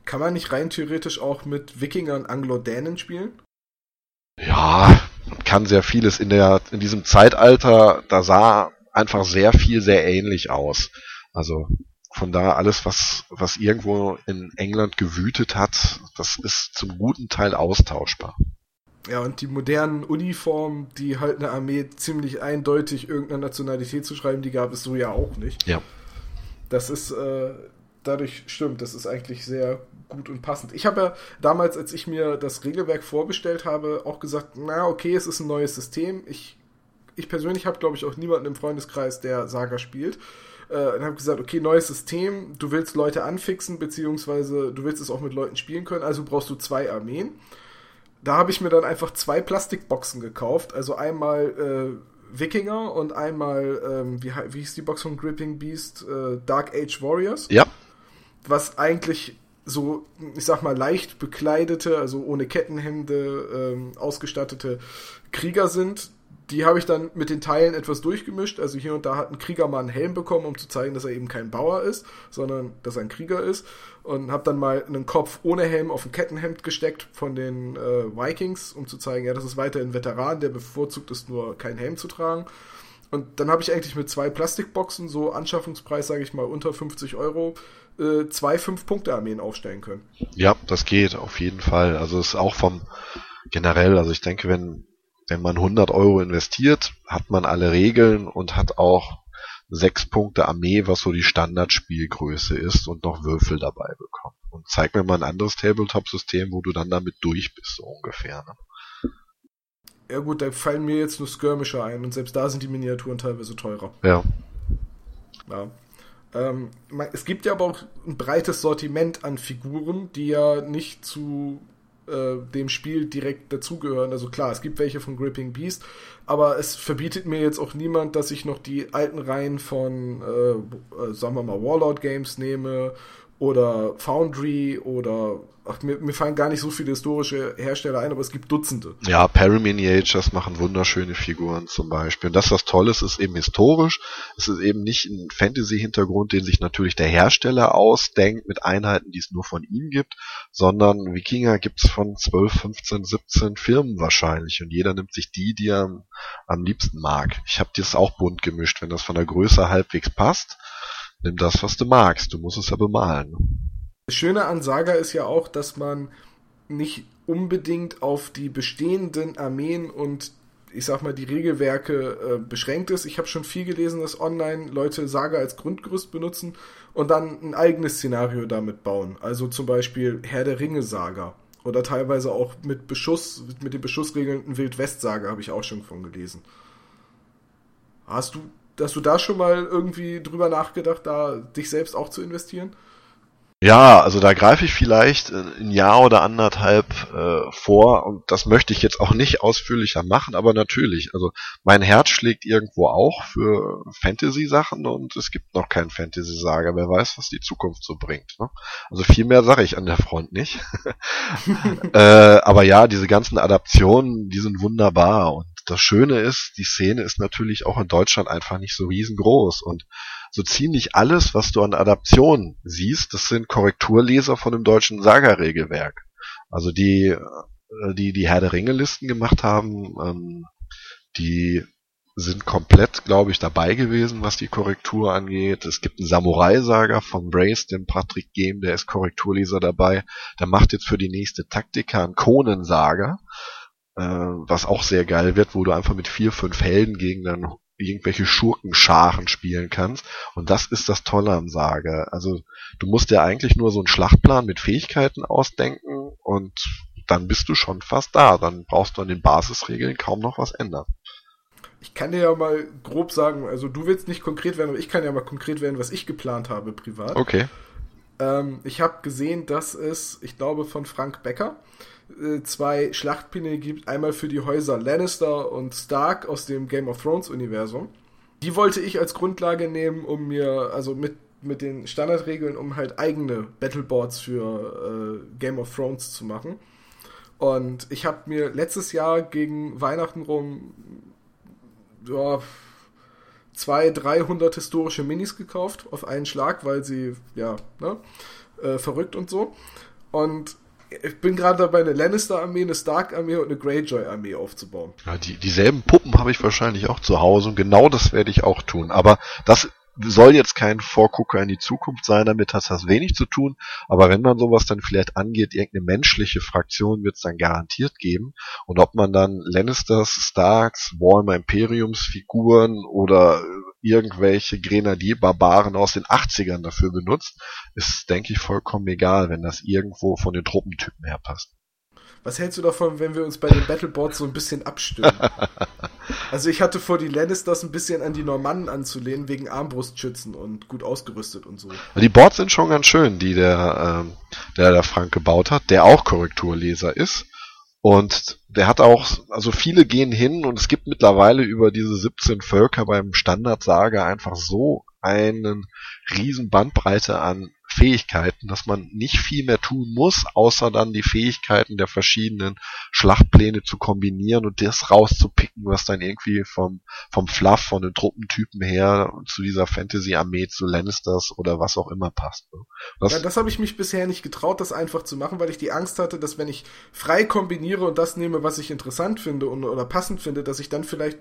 Kann man nicht rein theoretisch auch mit Wikinger und Anglo-Dänen spielen? Ja, man kann sehr vieles in der in diesem Zeitalter, da sah einfach sehr viel sehr ähnlich aus. Also von da alles, was, was irgendwo in England gewütet hat, das ist zum guten Teil austauschbar. Ja, und die modernen Uniformen, die halt eine Armee ziemlich eindeutig irgendeiner Nationalität zu schreiben, die gab es so ja auch nicht. Ja. Das ist, äh, dadurch stimmt, das ist eigentlich sehr gut und passend. Ich habe ja damals, als ich mir das Regelwerk vorbestellt habe, auch gesagt, na okay, es ist ein neues System. Ich, ich persönlich habe, glaube ich, auch niemanden im Freundeskreis, der Saga spielt. Äh, und habe gesagt, okay, neues System, du willst Leute anfixen, beziehungsweise du willst es auch mit Leuten spielen können, also brauchst du zwei Armeen. Da habe ich mir dann einfach zwei Plastikboxen gekauft, also einmal äh, Wikinger und einmal, ähm, wie, wie hieß die Box von Gripping Beast? Äh, Dark Age Warriors. Ja. Was eigentlich so, ich sag mal, leicht bekleidete, also ohne Kettenhemde ähm, ausgestattete Krieger sind. Die habe ich dann mit den Teilen etwas durchgemischt. Also hier und da hat ein Krieger mal einen Helm bekommen, um zu zeigen, dass er eben kein Bauer ist, sondern dass er ein Krieger ist. Und habe dann mal einen Kopf ohne Helm auf ein Kettenhemd gesteckt von den äh, Vikings, um zu zeigen, ja, das ist weiterhin Veteran, der bevorzugt ist, nur keinen Helm zu tragen. Und dann habe ich eigentlich mit zwei Plastikboxen, so Anschaffungspreis, sage ich mal, unter 50 Euro, äh, zwei Fünf-Punkte-Armeen aufstellen können. Ja, das geht auf jeden Fall. Also es ist auch vom generell, also ich denke, wenn wenn man 100 Euro investiert, hat man alle Regeln und hat auch sechs Punkte Armee, was so die Standardspielgröße ist und noch Würfel dabei bekommen. Und zeig mir mal ein anderes Tabletop-System, wo du dann damit durch bist, so ungefähr. Ne? Ja gut, da fallen mir jetzt nur Skirmisher ein und selbst da sind die Miniaturen teilweise teurer. Ja. Ja. Ähm, es gibt ja aber auch ein breites Sortiment an Figuren, die ja nicht zu äh, dem Spiel direkt dazugehören. Also klar, es gibt welche von Gripping Beast, aber es verbietet mir jetzt auch niemand, dass ich noch die alten Reihen von, äh, äh sagen wir mal, Warlord Games nehme oder Foundry oder ach, mir, mir fallen gar nicht so viele historische Hersteller ein, aber es gibt Dutzende. Ja, Paraminiatures machen wunderschöne Figuren zum Beispiel. Und das, was toll ist, ist eben historisch. Es ist eben nicht ein Fantasy-Hintergrund, den sich natürlich der Hersteller ausdenkt mit Einheiten, die es nur von ihm gibt, sondern Wikinger gibt's von 12, 15, 17 Firmen wahrscheinlich und jeder nimmt sich die, die er am, am liebsten mag. Ich habe das auch bunt gemischt, wenn das von der Größe halbwegs passt nimm das, was du magst. Du musst es ja bemalen. Das Schöne an Saga ist ja auch, dass man nicht unbedingt auf die bestehenden Armeen und ich sag mal die Regelwerke äh, beschränkt ist. Ich habe schon viel gelesen, dass online Leute Saga als Grundgerüst benutzen und dann ein eigenes Szenario damit bauen. Also zum Beispiel Herr der Ringe Saga oder teilweise auch mit Beschuss, mit den Beschussregeln Wildwest Saga habe ich auch schon von gelesen. Hast du Hast du da schon mal irgendwie drüber nachgedacht, da dich selbst auch zu investieren? Ja, also da greife ich vielleicht ein Jahr oder anderthalb äh, vor und das möchte ich jetzt auch nicht ausführlicher machen, aber natürlich, also mein Herz schlägt irgendwo auch für Fantasy-Sachen und es gibt noch kein Fantasy-Saga. Wer weiß, was die Zukunft so bringt. Ne? Also viel mehr sage ich an der Front nicht. äh, aber ja, diese ganzen Adaptionen, die sind wunderbar und das Schöne ist, die Szene ist natürlich auch in Deutschland einfach nicht so riesengroß und so ziemlich alles, was du an Adaptionen siehst, das sind Korrekturleser von dem deutschen Saga-Regelwerk. Also die, äh, die die Herr der Ringe Listen gemacht haben, ähm, die sind komplett, glaube ich, dabei gewesen, was die Korrektur angeht. Es gibt einen Samurai-Saga von Brace, dem Patrick Game, der ist Korrekturleser dabei. Der macht jetzt für die nächste Taktika einen Konen-Saga. Äh, was auch sehr geil wird, wo du einfach mit vier, fünf Helden gegen dann irgendwelche Schurkenscharen spielen kannst. Und das ist das Tolle am Sage. Also du musst ja eigentlich nur so einen Schlachtplan mit Fähigkeiten ausdenken und dann bist du schon fast da. Dann brauchst du an den Basisregeln kaum noch was ändern. Ich kann dir ja mal grob sagen, also du willst nicht konkret werden, aber ich kann ja mal konkret werden, was ich geplant habe privat. Okay. Ähm, ich habe gesehen, dass es, ich glaube, von Frank Becker äh, zwei Schlachtpläne gibt. Einmal für die Häuser Lannister und Stark aus dem Game of Thrones Universum. Die wollte ich als Grundlage nehmen, um mir, also mit, mit den Standardregeln, um halt eigene Battleboards für äh, Game of Thrones zu machen. Und ich habe mir letztes Jahr gegen Weihnachten rum ja, zwei, 300 historische Minis gekauft auf einen Schlag, weil sie, ja, ne, äh, verrückt und so. Und ich bin gerade dabei, eine Lannister-Armee, eine Stark-Armee und eine Greyjoy-Armee aufzubauen. Ja, die, dieselben Puppen habe ich wahrscheinlich auch zu Hause und genau das werde ich auch tun. Aber das soll jetzt kein Vorgucker in die Zukunft sein, damit hat das wenig zu tun. Aber wenn man sowas dann vielleicht angeht, irgendeine menschliche Fraktion wird es dann garantiert geben. Und ob man dann Lannisters, Starks, Warhammer Imperiums Figuren oder irgendwelche Grenadier-Barbaren aus den 80ern dafür benutzt, ist, denke ich, vollkommen egal, wenn das irgendwo von den Truppentypen her passt. Was hältst du davon, wenn wir uns bei den Battleboards so ein bisschen abstimmen? also ich hatte vor, die Lannisters ein bisschen an die Normannen anzulehnen, wegen Armbrustschützen und gut ausgerüstet und so. Die Boards sind schon ganz schön, die der, ähm, der, der Frank gebaut hat, der auch Korrekturleser ist. Und der hat auch, also viele gehen hin und es gibt mittlerweile über diese 17 Völker beim Standardsaga einfach so einen riesen Bandbreite an Fähigkeiten, dass man nicht viel mehr tun muss, außer dann die Fähigkeiten der verschiedenen Schlachtpläne zu kombinieren und das rauszupicken, was dann irgendwie vom, vom Fluff, von den Truppentypen her zu dieser Fantasy-Armee, zu Lannisters oder was auch immer passt. Ne? Das, ja, das habe ich mich bisher nicht getraut, das einfach zu machen, weil ich die Angst hatte, dass wenn ich frei kombiniere und das nehme, was ich interessant finde und, oder passend finde, dass ich dann vielleicht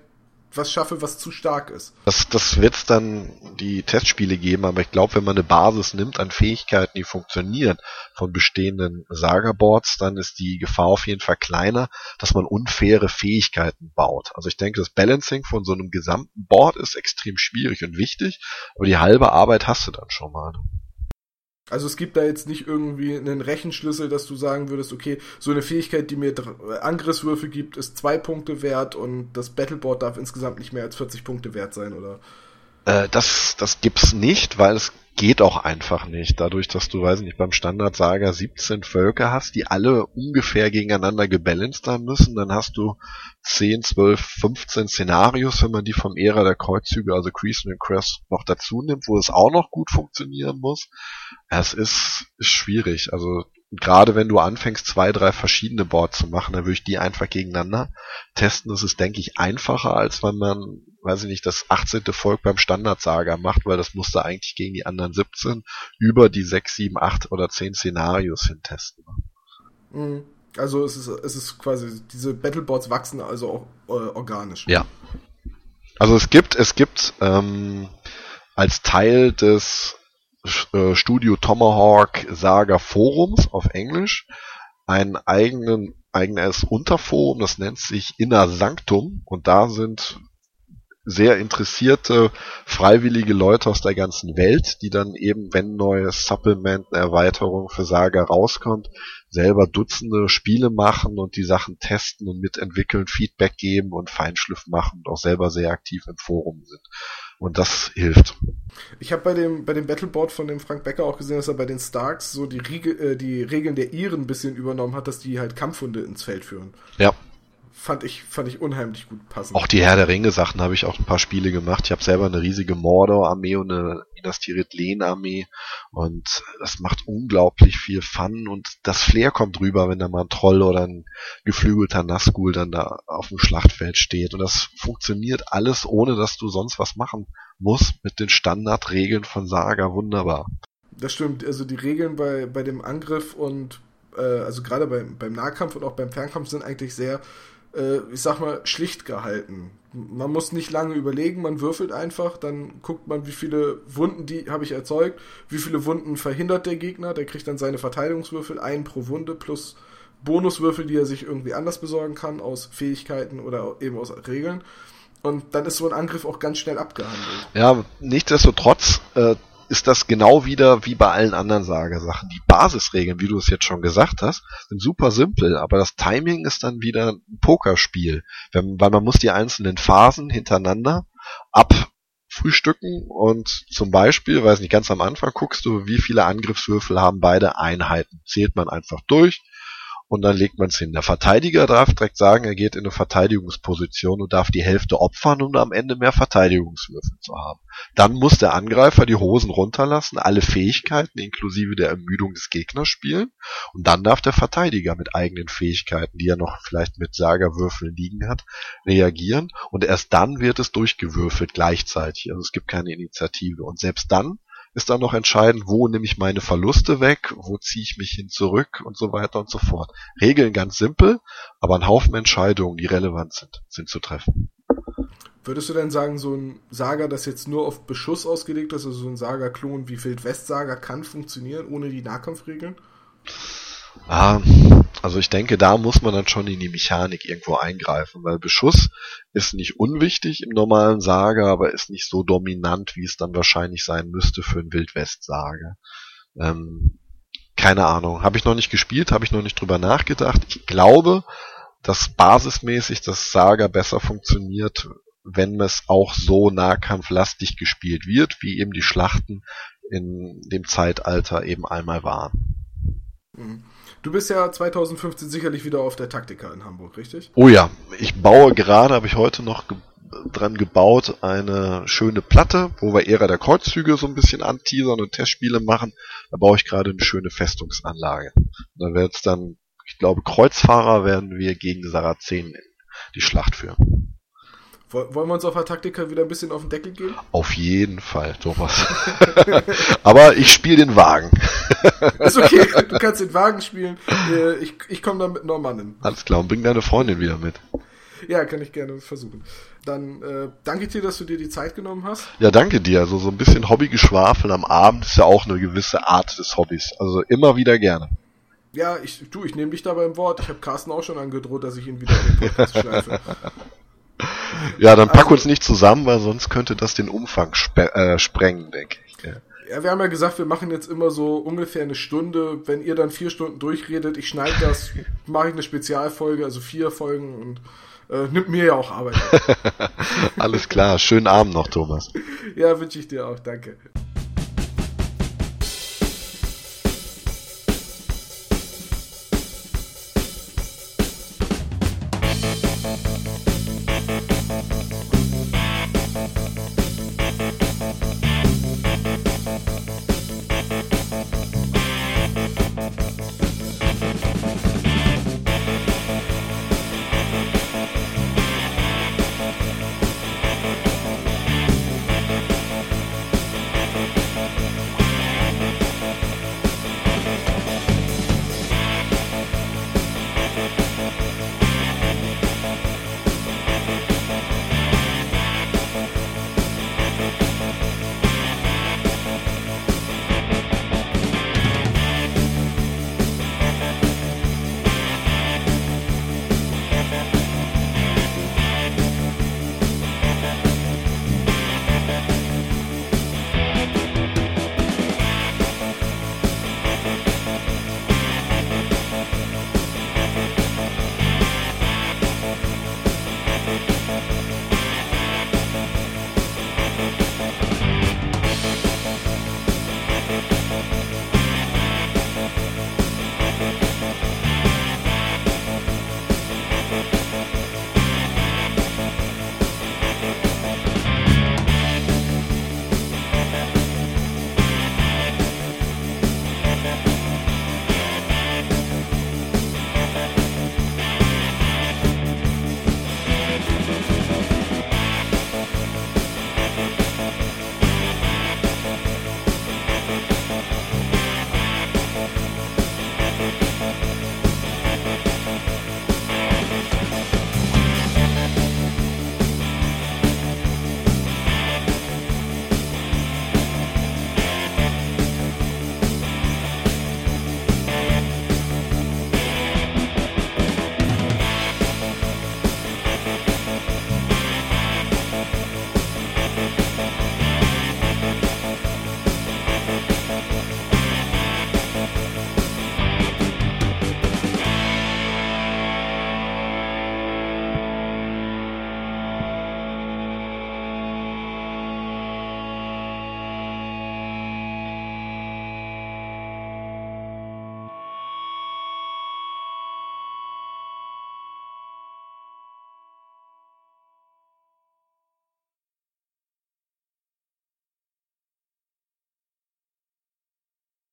was schaffe, was zu stark ist. Das, das wird dann die Testspiele geben, aber ich glaube, wenn man eine Basis nimmt an Fähigkeiten, die funktionieren von bestehenden Saga-Boards, dann ist die Gefahr auf jeden Fall kleiner, dass man unfaire Fähigkeiten baut. Also ich denke, das Balancing von so einem gesamten Board ist extrem schwierig und wichtig, aber die halbe Arbeit hast du dann schon mal. Also es gibt da jetzt nicht irgendwie einen Rechenschlüssel, dass du sagen würdest, okay, so eine Fähigkeit, die mir Angriffswürfe gibt, ist zwei Punkte wert und das Battleboard darf insgesamt nicht mehr als 40 Punkte wert sein, oder? Äh, das, das gibt's nicht, weil es geht auch einfach nicht. Dadurch, dass du, weiß nicht, beim Standardsaga 17 Völker hast, die alle ungefähr gegeneinander gebalanced haben müssen, dann hast du 10, 12, 15 Szenarios, wenn man die vom Ära der Kreuzzüge, also Creason und Crest, noch dazu nimmt, wo es auch noch gut funktionieren muss. Es ist, ist schwierig. Also gerade wenn du anfängst, zwei, drei verschiedene Boards zu machen, dann würde ich die einfach gegeneinander testen. Das ist, denke ich, einfacher, als wenn man, weiß ich nicht, das 18. Volk beim Standardsaga macht, weil das musste eigentlich gegen die anderen 17 über die 6, 7, 8 oder 10 Szenarios hin testen. Mhm. Also es ist, es ist quasi, diese Battleboards wachsen also auch äh, organisch. Ja. Also es gibt, es gibt ähm, als Teil des äh, Studio Tomahawk Saga Forums auf Englisch ein eigenen, eigenes Unterforum, das nennt sich Inner Sanctum und da sind sehr interessierte, freiwillige Leute aus der ganzen Welt, die dann eben, wenn neues Supplement, eine Erweiterung für Saga rauskommt, selber Dutzende Spiele machen und die Sachen testen und mitentwickeln, Feedback geben und Feinschliff machen und auch selber sehr aktiv im Forum sind. Und das hilft. Ich habe bei dem, bei dem Battleboard von dem Frank Becker auch gesehen, dass er bei den Starks so die, Riege, äh, die Regeln der Iren ein bisschen übernommen hat, dass die halt Kampfhunde ins Feld führen. Ja. Fand ich, fand ich unheimlich gut passend. Auch die Herr der Ringe Sachen habe ich auch ein paar Spiele gemacht. Ich habe selber eine riesige Mordor-Armee und eine Minas Tirith-Armee und das macht unglaublich viel Fun und das Flair kommt rüber, wenn da mal ein Troll oder ein geflügelter Nazgul dann da auf dem Schlachtfeld steht und das funktioniert alles, ohne dass du sonst was machen musst mit den Standardregeln von Saga wunderbar. Das stimmt, also die Regeln bei, bei dem Angriff und äh, also gerade beim, beim Nahkampf und auch beim Fernkampf sind eigentlich sehr äh, ich sag mal, schlicht gehalten. Man muss nicht lange überlegen, man würfelt einfach, dann guckt man, wie viele Wunden die habe ich erzeugt, wie viele Wunden verhindert der Gegner, der kriegt dann seine Verteidigungswürfel, ein pro Wunde plus Bonuswürfel, die er sich irgendwie anders besorgen kann, aus Fähigkeiten oder eben aus Regeln. Und dann ist so ein Angriff auch ganz schnell abgehandelt. Ja, nichtsdestotrotz äh, ist das genau wieder wie bei allen anderen Sagesachen. Die Basisregeln, wie du es jetzt schon gesagt hast, sind super simpel, aber das Timing ist dann wieder ein Pokerspiel, wenn, weil man muss die einzelnen Phasen hintereinander abfrühstücken und zum Beispiel, weiß nicht, ganz am Anfang guckst du, wie viele Angriffswürfel haben beide Einheiten. Zählt man einfach durch, und dann legt man es hin. Der Verteidiger darf direkt sagen, er geht in eine Verteidigungsposition und darf die Hälfte opfern, um am Ende mehr Verteidigungswürfel zu haben. Dann muss der Angreifer die Hosen runterlassen, alle Fähigkeiten inklusive der Ermüdung des Gegners spielen und dann darf der Verteidiger mit eigenen Fähigkeiten, die er noch vielleicht mit Sagerwürfeln liegen hat, reagieren und erst dann wird es durchgewürfelt gleichzeitig. Also es gibt keine Initiative und selbst dann ist dann noch entscheidend, wo nehme ich meine Verluste weg, wo ziehe ich mich hin zurück und so weiter und so fort. Regeln ganz simpel, aber ein Haufen Entscheidungen, die relevant sind, sind zu treffen. Würdest du denn sagen, so ein Saga, das jetzt nur auf Beschuss ausgelegt ist, also so ein Saga-Klon wie Wildwest-Saga, kann funktionieren ohne die Nahkampfregeln? Ah, also ich denke, da muss man dann schon in die Mechanik irgendwo eingreifen, weil Beschuss ist nicht unwichtig im normalen Saga, aber ist nicht so dominant, wie es dann wahrscheinlich sein müsste für ein Wildwest-Saga. Ähm, keine Ahnung, habe ich noch nicht gespielt, habe ich noch nicht drüber nachgedacht. Ich glaube, dass basismäßig das Saga besser funktioniert, wenn es auch so nahkampflastig gespielt wird, wie eben die Schlachten in dem Zeitalter eben einmal waren. Mhm. Du bist ja 2015 sicherlich wieder auf der Taktika in Hamburg, richtig? Oh ja, ich baue gerade, habe ich heute noch ge dran gebaut, eine schöne Platte, wo wir Ära der Kreuzzüge so ein bisschen anteasern und Testspiele machen. Da baue ich gerade eine schöne Festungsanlage. Und da wird es dann, ich glaube, Kreuzfahrer werden wir gegen Sarazenen die Schlacht führen. Wollen wir uns auf der Taktika wieder ein bisschen auf den Deckel geben? Auf jeden Fall, Thomas. Aber ich spiele den Wagen. Ist okay, du kannst den Wagen spielen. Äh, ich, ich komme dann mit Normannen. Alles klar, und bring deine Freundin wieder mit. Ja, kann ich gerne versuchen. Dann äh, danke dir, dass du dir die Zeit genommen hast. Ja, danke dir. Also so ein bisschen Hobbygeschwafel am Abend ist ja auch eine gewisse Art des Hobbys. Also immer wieder gerne. Ja, ich, du, ich nehme dich dabei im Wort. Ich habe Carsten auch schon angedroht, dass ich ihn wieder in den Podcast schleife. Ja, dann pack also, uns nicht zusammen, weil sonst könnte das den Umfang spe äh, sprengen, denke ich. Ja. ja, wir haben ja gesagt, wir machen jetzt immer so ungefähr eine Stunde. Wenn ihr dann vier Stunden durchredet, ich schneide das, mache ich eine Spezialfolge, also vier Folgen und äh, nimmt mir ja auch Arbeit. Alles klar, schönen Abend noch, Thomas. ja, wünsche ich dir auch, danke.